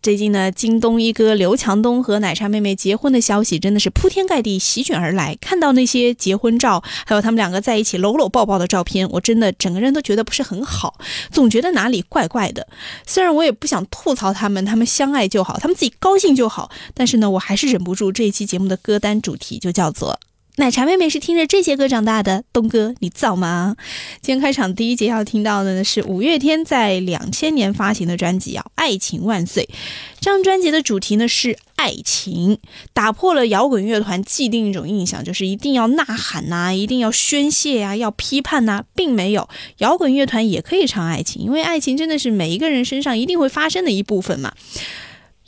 最近呢，京东一哥刘强东和奶茶妹妹结婚的消息真的是铺天盖地席卷而来。看到那些结婚照，还有他们两个在一起搂搂抱抱的照片，我真的整个人都觉得不是很好，总觉得哪里怪怪的。虽然我也不想吐槽他们，他们相爱就好，他们自己高兴就好，但是呢，我还是忍不住这一期节目的歌单主题就叫做。奶茶妹妹是听着这些歌长大的，东哥你造吗？今天开场第一节要听到的呢是五月天在两千年发行的专辑啊，《爱情万岁》。这张专辑的主题呢是爱情，打破了摇滚乐团既定一种印象，就是一定要呐喊呐，一定要宣泄啊，要批判呐，并没有，摇滚乐团也可以唱爱情，因为爱情真的是每一个人身上一定会发生的一部分嘛。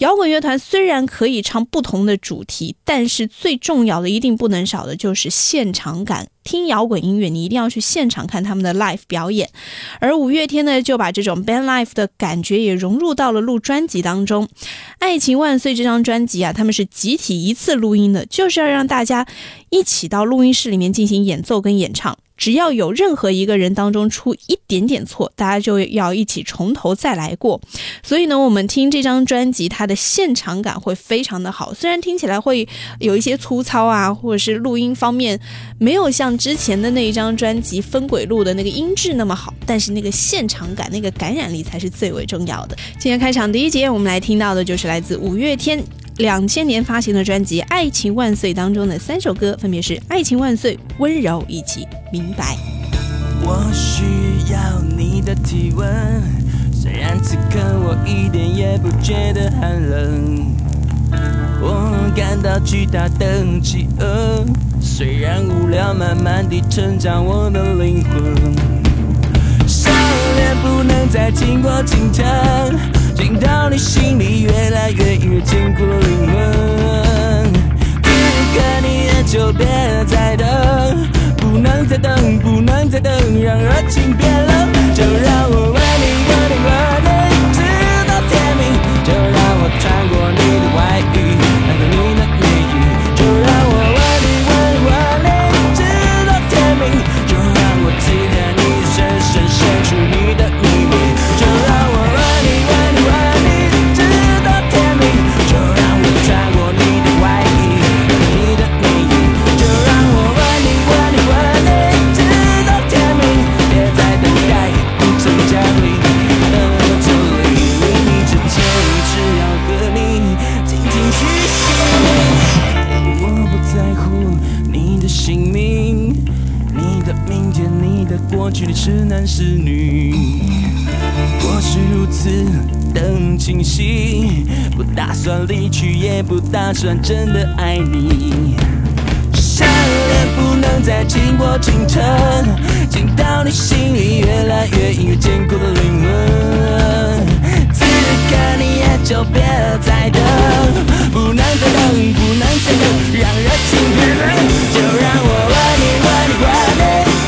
摇滚乐团虽然可以唱不同的主题，但是最重要的一定不能少的就是现场感。听摇滚音乐，你一定要去现场看他们的 live 表演。而五月天呢，就把这种 band life 的感觉也融入到了录专辑当中。《爱情万岁》这张专辑啊，他们是集体一次录音的，就是要让大家一起到录音室里面进行演奏跟演唱。只要有任何一个人当中出一点点错，大家就要一起从头再来过。所以呢，我们听这张专辑，它的现场感会非常的好。虽然听起来会有一些粗糙啊，或者是录音方面没有像之前的那一张专辑《分轨录》的那个音质那么好，但是那个现场感、那个感染力才是最为重要的。今天开场第一节，我们来听到的就是来自五月天。两千年发行的专辑《爱情万岁》当中的三首歌，分别是《爱情万岁》、《温柔》以及《明白》。我需要你的体温，虽然此刻我一点也不觉得寒冷。我感到巨大的饥饿，虽然无聊，慢慢地成长我的灵魂。想念不能再经过清晨。听到你心里，越来越越坚固灵魂。此刻你也就别再等，不能再等，不能再等，让热情变冷。就让我为你，吻你，问你，直到天明。就让我穿过你的外衣，是男是女，我是如此的清晰，不打算离去，也不打算真的爱你。想念不能再经过清晨，进到你心里，越来越硬，越坚固的灵魂。此刻你也就别再等，不能再等，不能再等，让热情变冷，就让我吻你，吻你，吻你。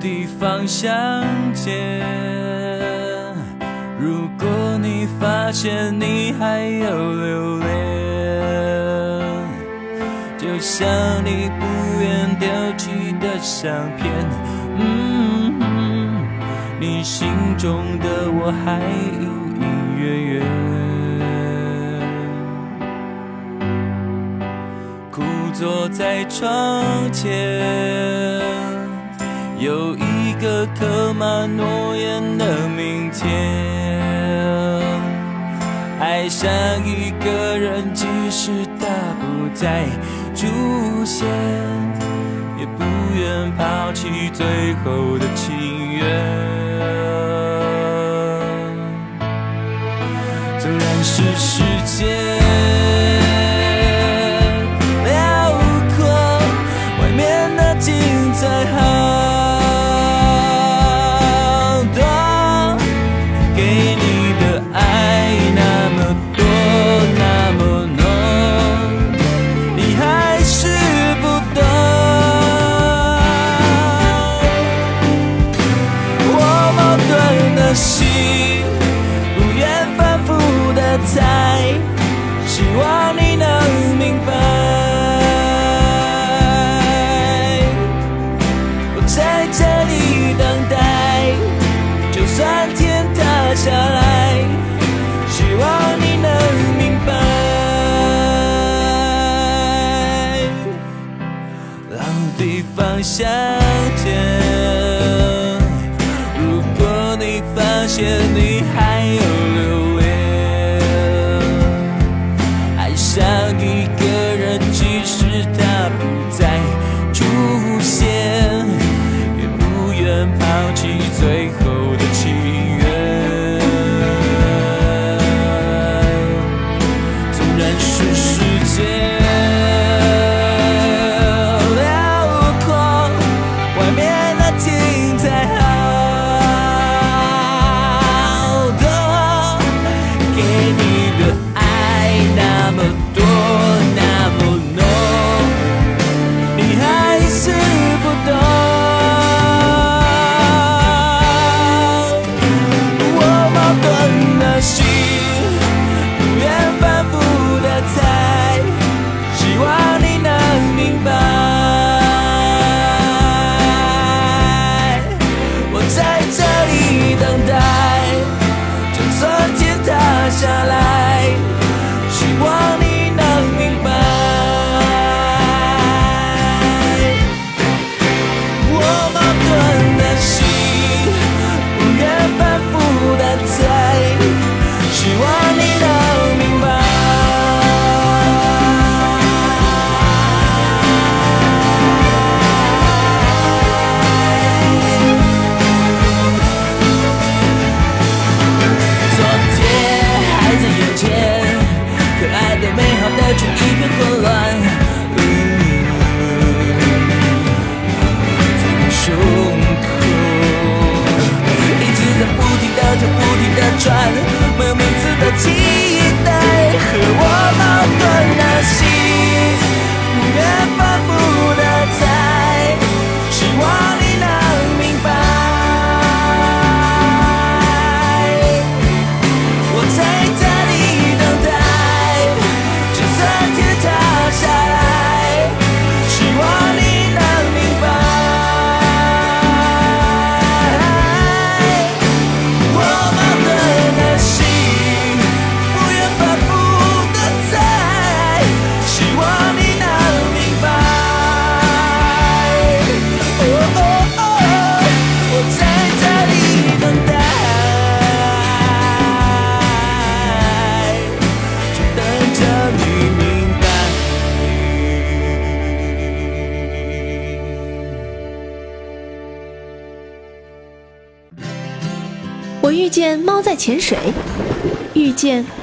地方相见。如果你发现你还有留恋，就像你不愿丢弃的相片，嗯，你心中的我还隐隐约约，枯坐在窗前。有一个刻满诺言的明天，爱上一个人，即使他不再出现，也不愿抛弃最后的情缘。纵然是时间。下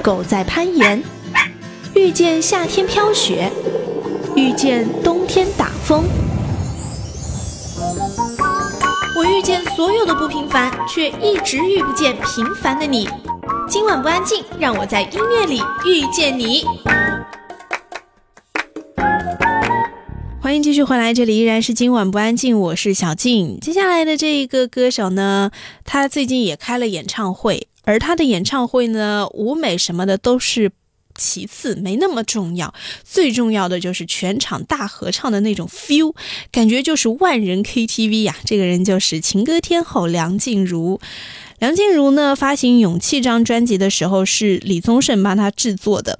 狗在攀岩，遇见夏天飘雪，遇见冬天打风。我遇见所有的不平凡，却一直遇不见平凡的你。今晚不安静，让我在音乐里遇见你。欢迎继续回来，这里依然是今晚不安静，我是小静。接下来的这一个歌手呢，他最近也开了演唱会，而他的演唱会呢，舞美什么的都是其次，没那么重要，最重要的就是全场大合唱的那种 feel，感觉就是万人 KTV 呀、这个人就是情歌天后梁静茹。梁静茹呢，发行《勇气》这张专辑的时候，是李宗盛帮她制作的。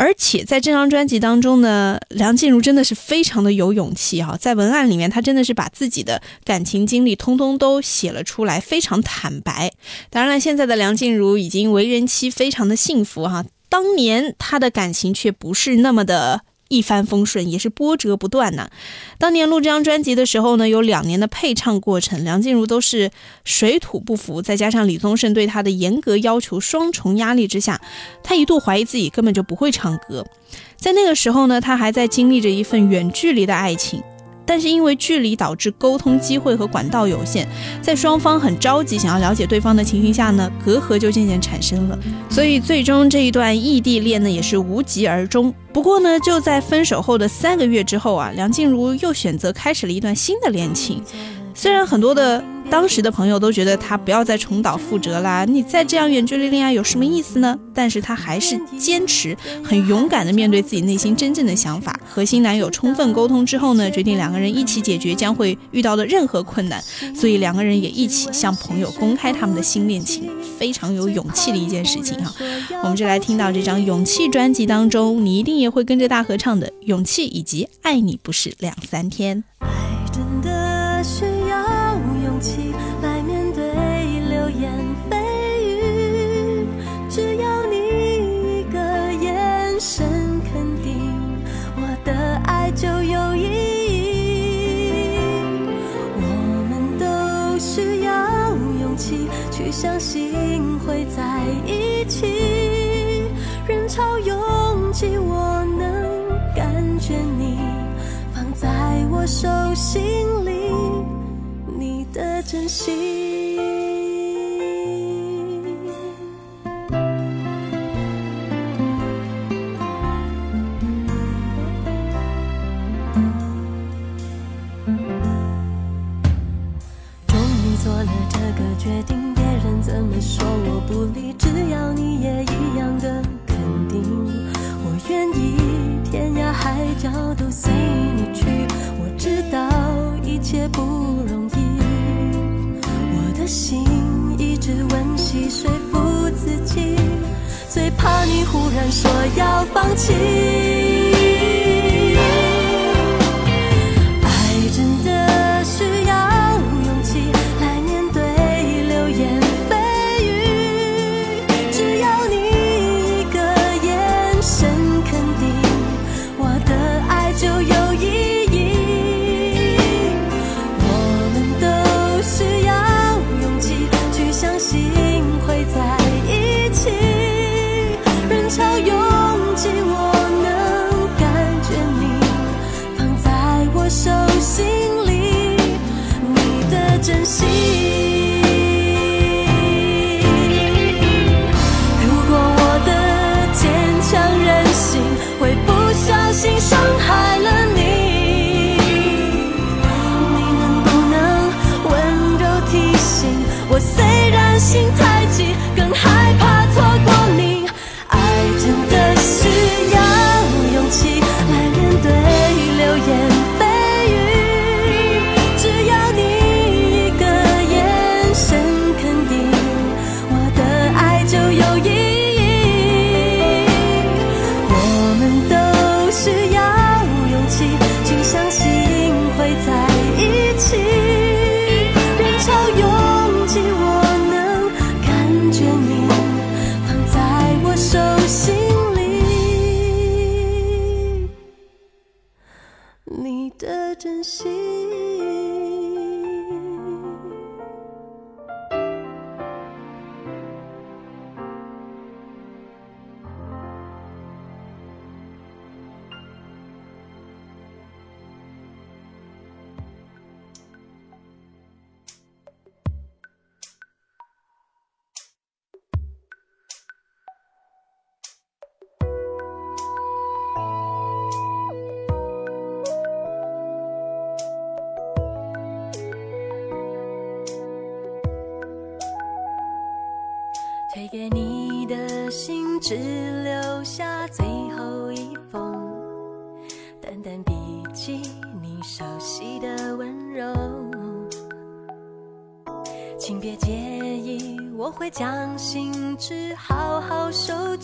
而且在这张专辑当中呢，梁静茹真的是非常的有勇气哈、在文案里面，她真的是把自己的感情经历通通都写了出来，非常坦白。当然了，现在的梁静茹已经为人妻，非常的幸福哈、当年她的感情却不是那么的一帆风顺，也是波折不断呐。当年录这张专辑的时候呢，有两年的配唱过程，梁静茹都是水土不服，再加上李宗盛对她的严格要求，双重压力之下，她一度怀疑自己根本就不会唱歌。在那个时候呢，她还在经历着一份远距离的爱情。但是因为距离导致沟通机会和管道有限，在双方很着急想要了解对方的情形下呢，隔阂就渐渐产生了。所以最终这一段异地恋呢也是无疾而终。不过呢，就在分手后的三个月之后啊，梁静茹又选择开始了一段新的恋情。虽然很多的当时的朋友都觉得他不要再重蹈覆辙啦，你再这样远距离恋爱有什么意思呢？但是他还是坚持，很勇敢的面对自己内心真正的想法，和新男友充分沟通之后呢，决定两个人一起解决将会遇到的任何困难。所以两个人也一起向朋友公开他们的新恋情，非常有勇气的一件事情哈。我们就来听到这张《勇气》专辑当中，你一定也会跟着大合唱的《勇气》以及《爱你不是两三天》。你放在我手心里，你的真心。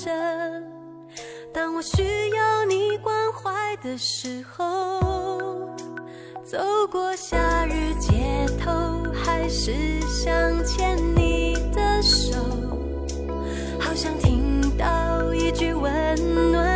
的当我需要你关怀的时候走过夏日街头还是想牵你的手好想听到一句温暖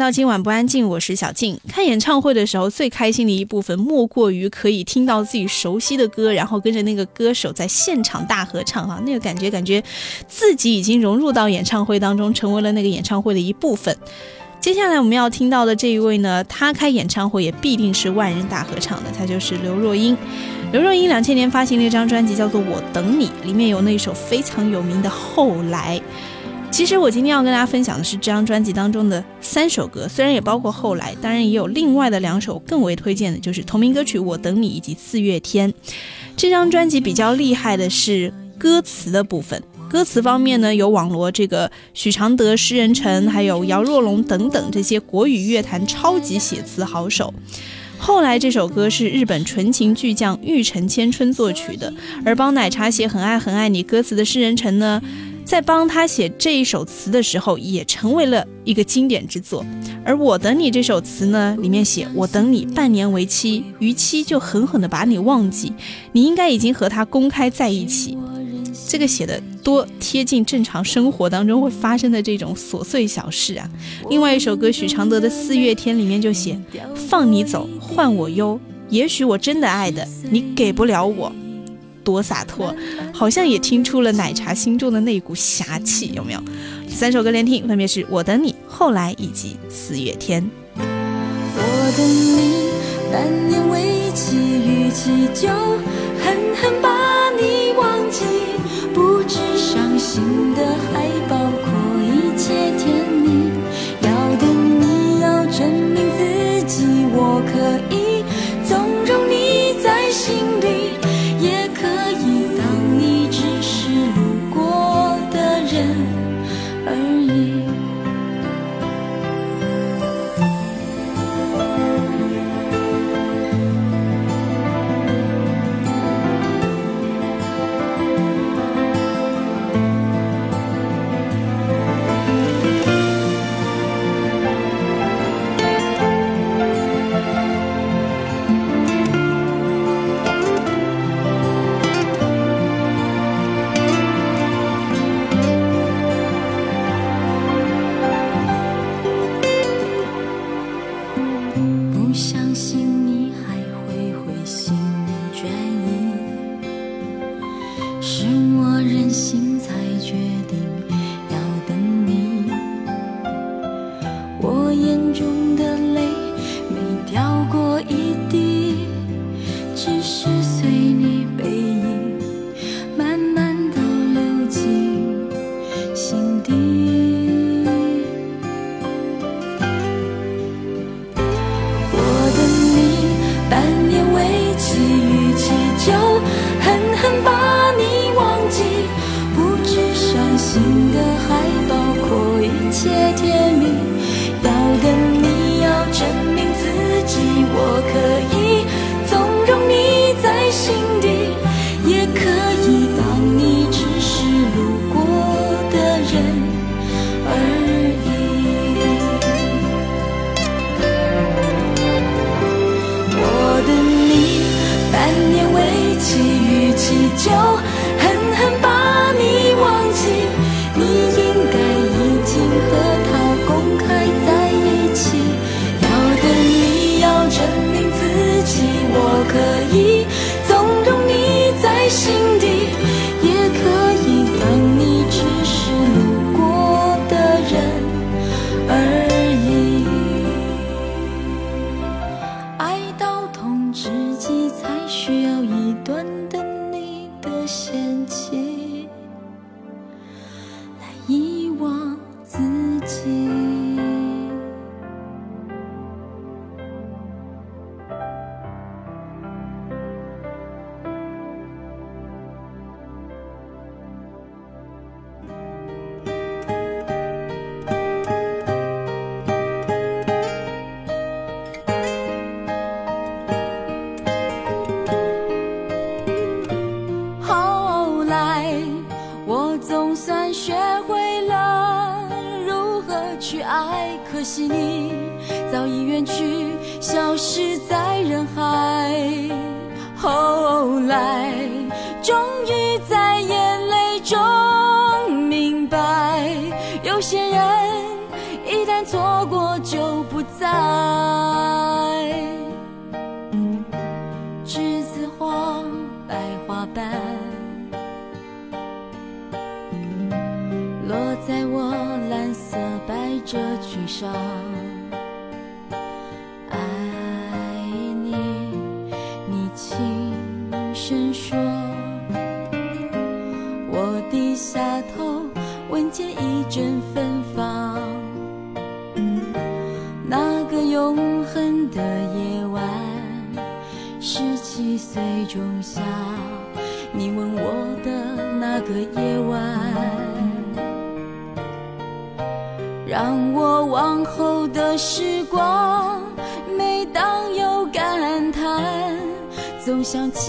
到今晚不安静，我是小静。看演唱会的时候，最开心的一部分莫过于可以听到自己熟悉的歌，然后跟着那个歌手在现场大合唱哈，那个感觉，感觉自己已经融入到演唱会当中，成为了那个演唱会的一部分。接下来我们要听到的这一位呢，他开演唱会也必定是万人大合唱的，他就是刘若英。刘若英两千年发行了一张专辑，叫做《我等你》，里面有那首非常有名的《后来》。其实我今天要跟大家分享的是这张专辑当中的三首歌，虽然也包括《后来》，当然也有另外的两首更为推荐的，就是同名歌曲《我等你》以及《四月天》。这张专辑比较厉害的是歌词的部分。歌词方面呢，有网罗这个许常德、诗人陈，还有姚若龙等等这些国语乐坛超级写词好手。后来这首歌是日本纯情巨匠玉城千春作曲的，而帮奶茶写《很爱很爱你》歌词的诗人陈呢，在帮他写这一首词的时候，也成为了一个经典之作。而我等你这首词呢，里面写我等你半年为期，逾期就狠狠的把你忘记，你应该已经和他公开在一起。这个写的多贴近正常生活当中会发生的这种琐碎小事啊！另外一首歌许常德的《四月天》里面就写：“放你走，换我忧。也许我真的爱的，你给不了我。”多洒脱，好像也听出了奶茶心中的那股侠气，有没有？三首歌连听，分别是我等你、后来以及四月天。我等你，半年为期，逾期就狠狠把你忘记。不知伤心的，还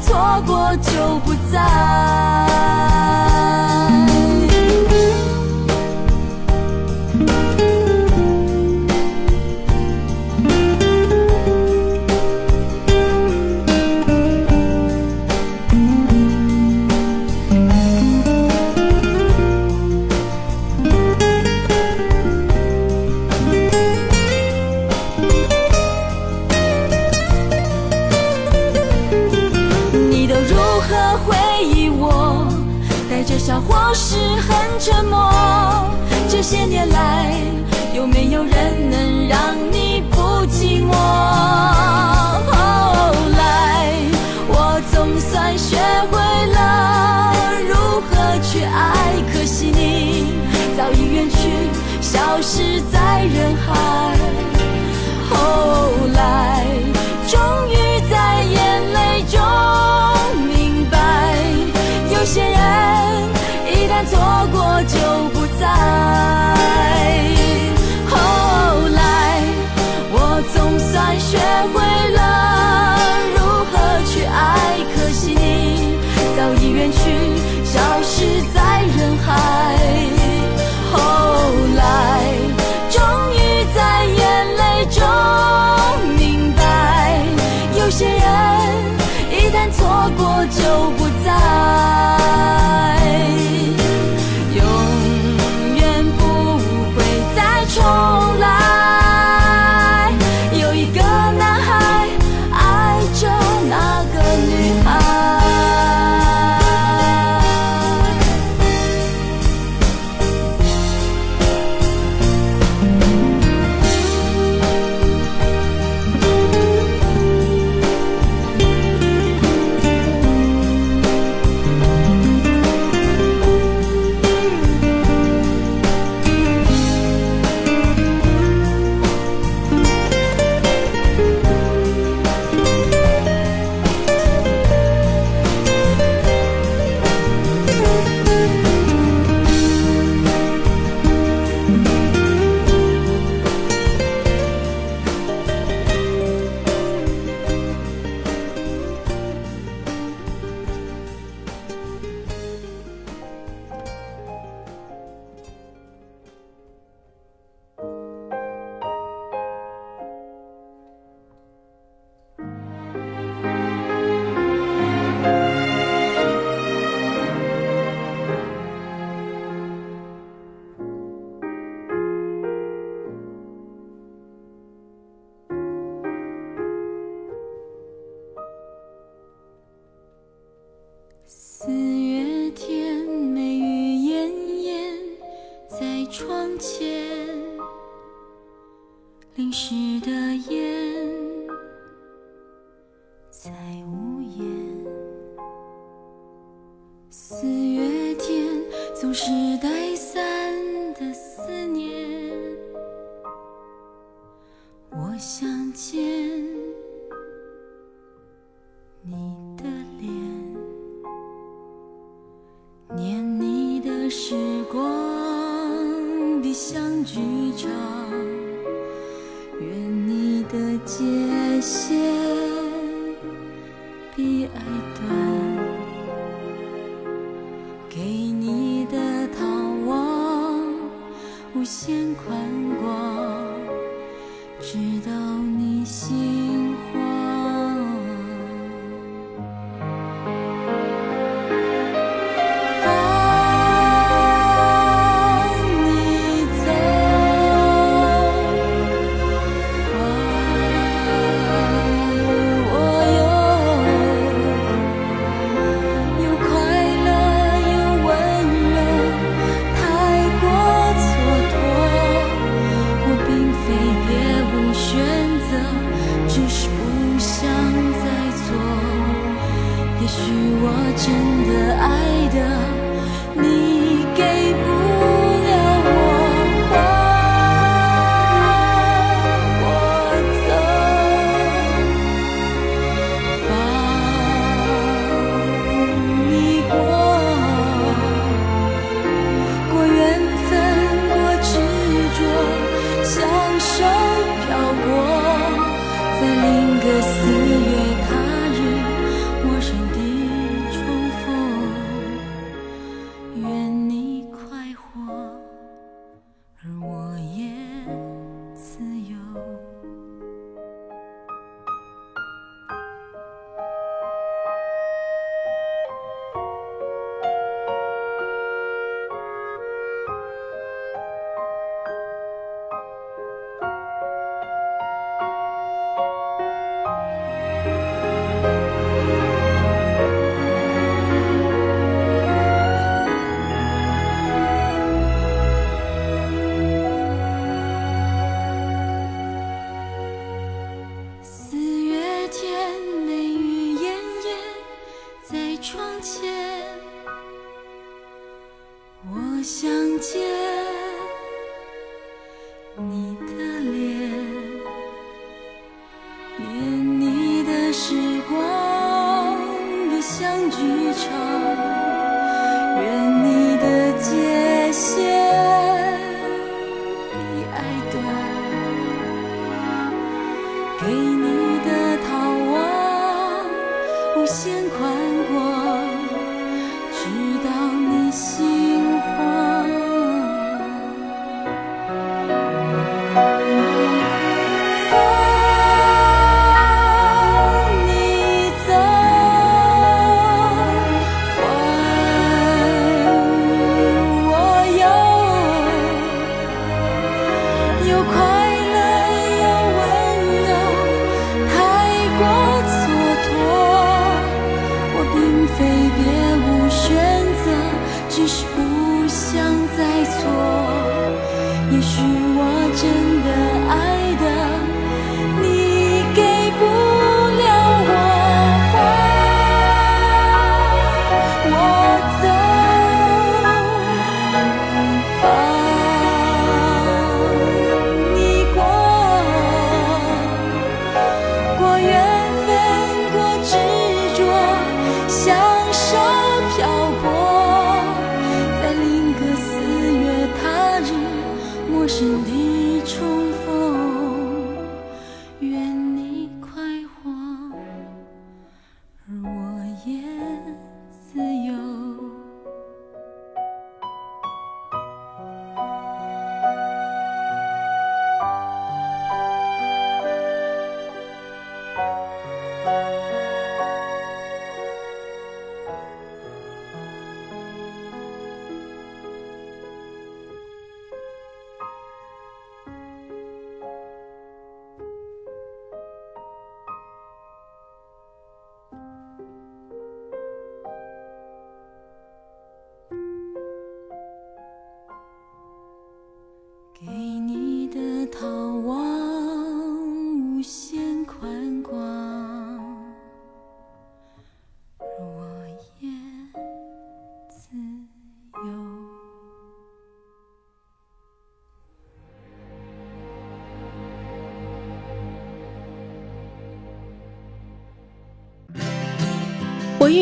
错过就不再。的爱短给你的逃亡无限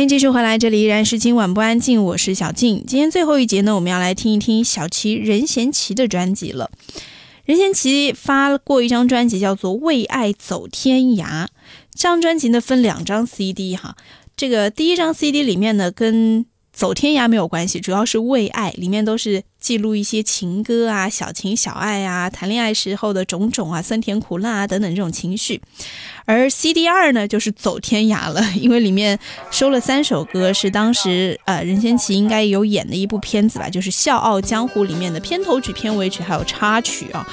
欢迎继续回来，这里依然是今晚不安静，我是小静。今天最后一节呢，我们要来听一听小齐任贤齐的专辑了。任贤齐发过一张专辑，叫做《为爱走天涯》。这张专辑呢分两张 CD 哈，这个第一张 CD 里面呢跟走天涯没有关系，主要是为爱，里面都是记录一些情歌啊、小情小爱啊、谈恋爱时候的种种啊、酸甜苦辣啊等等这种情绪。而 CD 二呢，就是走天涯了，因为里面收了三首歌，是当时呃任贤齐应该有演的一部片子吧，就是《笑傲江湖》里面的片头曲、片尾曲还有插曲啊。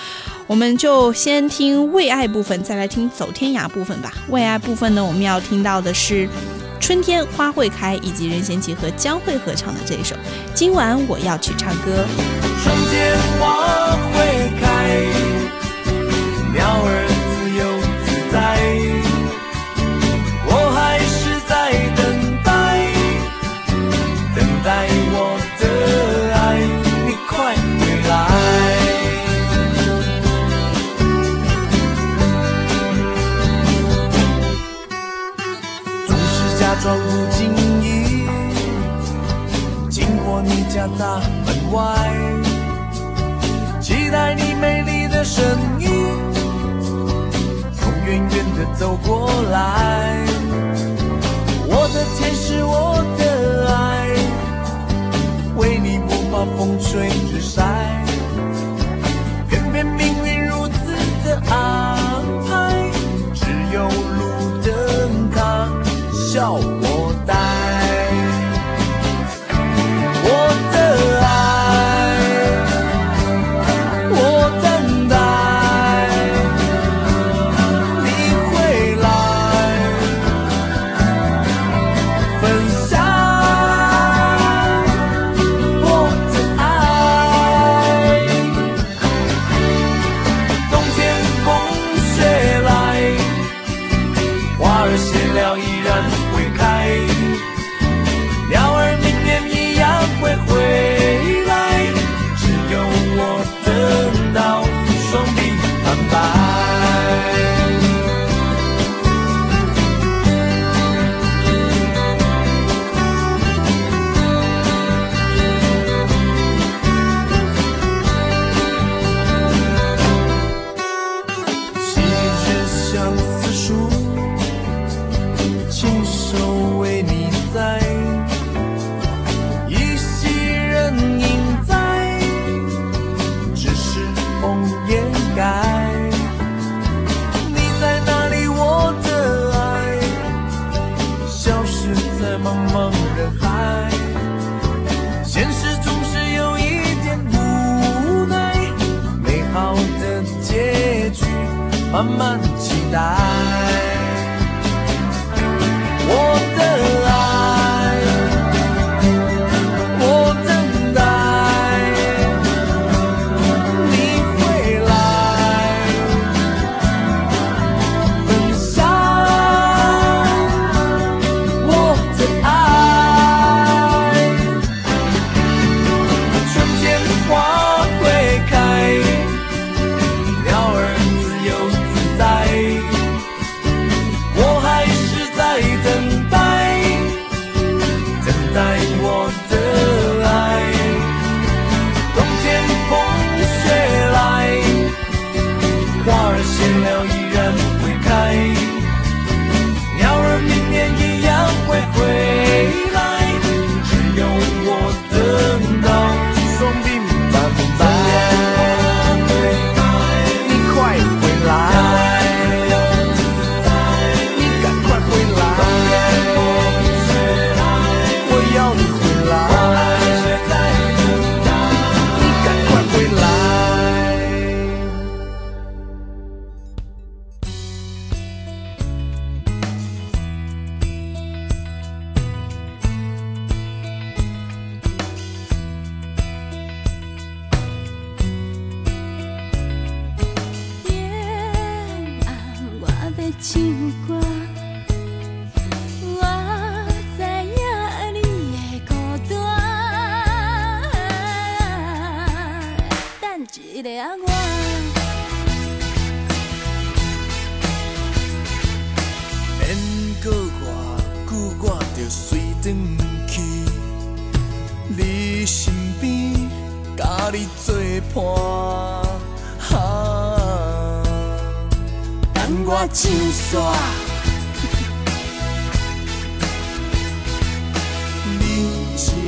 我们就先听为爱部分，再来听走天涯部分吧。为爱部分呢，我们要听到的是。春天花会开，以及任贤齐和江蕙合唱的这一首《今晚我要去唱歌》。春天花会开，家大门外，期待你美丽的身影，从远远的走过来。我的天使，我的爱，为你不怕风吹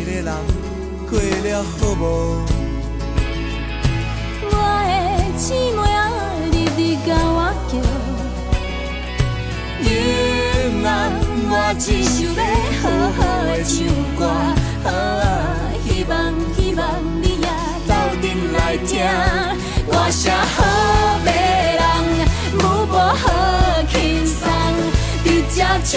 个人过了好无？我的姊妹啊，日日甲我叫，今晚我只想要好好的唱歌，啊，希望希望你也斗阵来听，歌声好迷人，舞步好轻松，伫这笑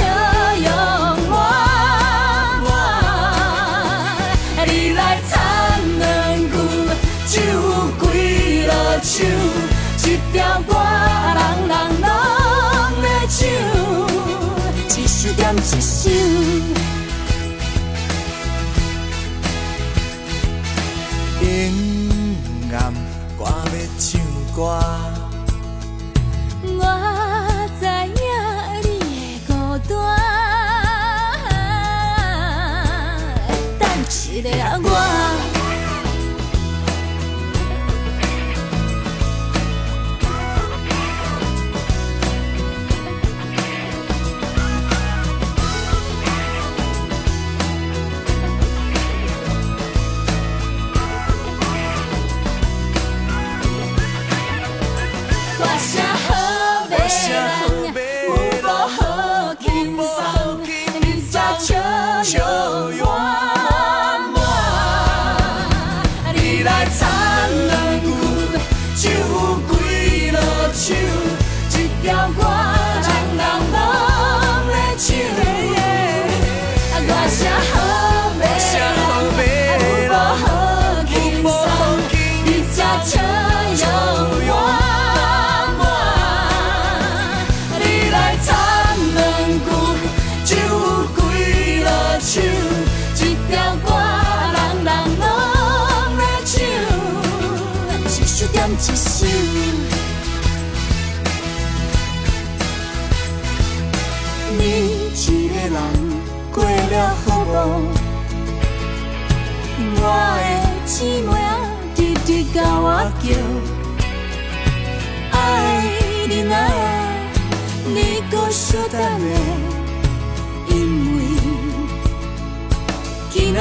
一首点一首。阴暗，我要唱歌。因为今仔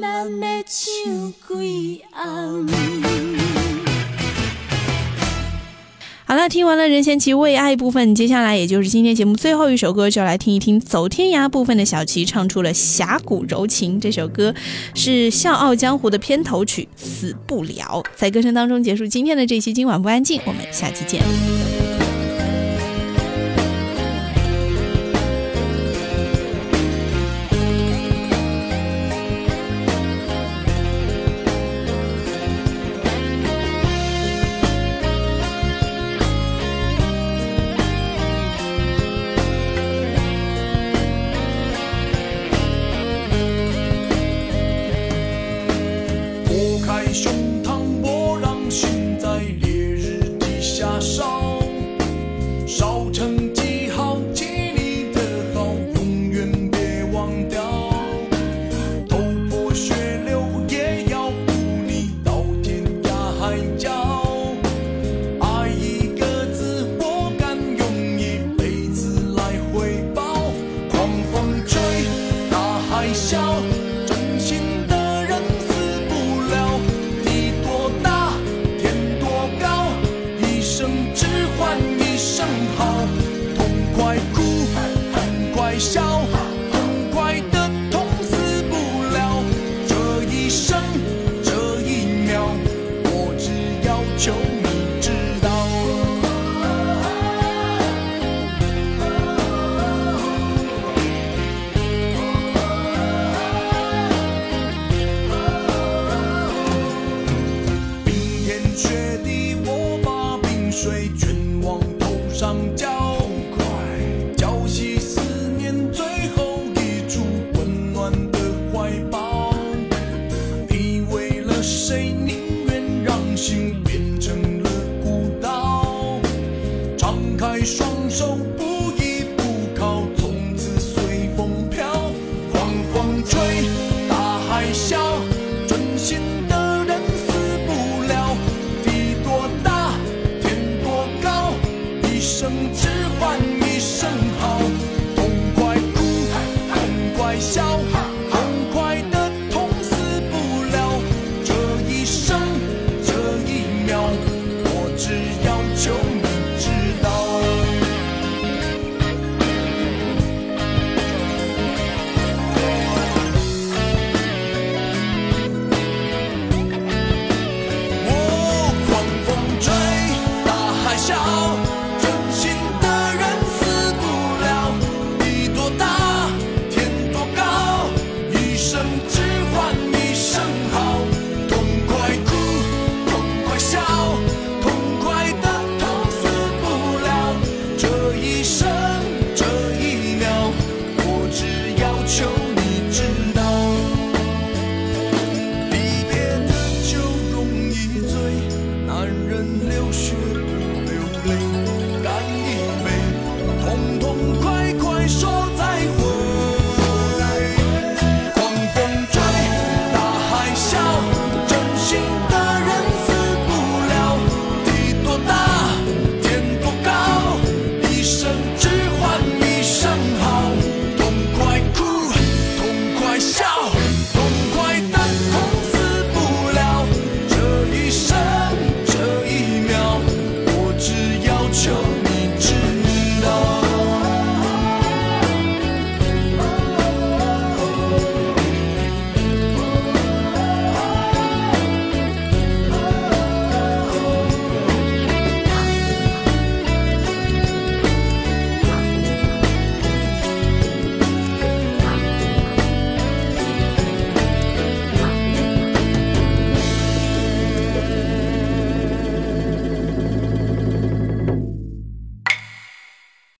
咱要唱几暗。那，听完了任贤齐为爱部分，接下来也就是今天节目最后一首歌，就来听一听走天涯部分的小齐唱出了峡谷柔情。这首歌是《笑傲江湖》的片头曲《死不了》。在歌声当中结束今天的这期今晚不安静，我们下期见。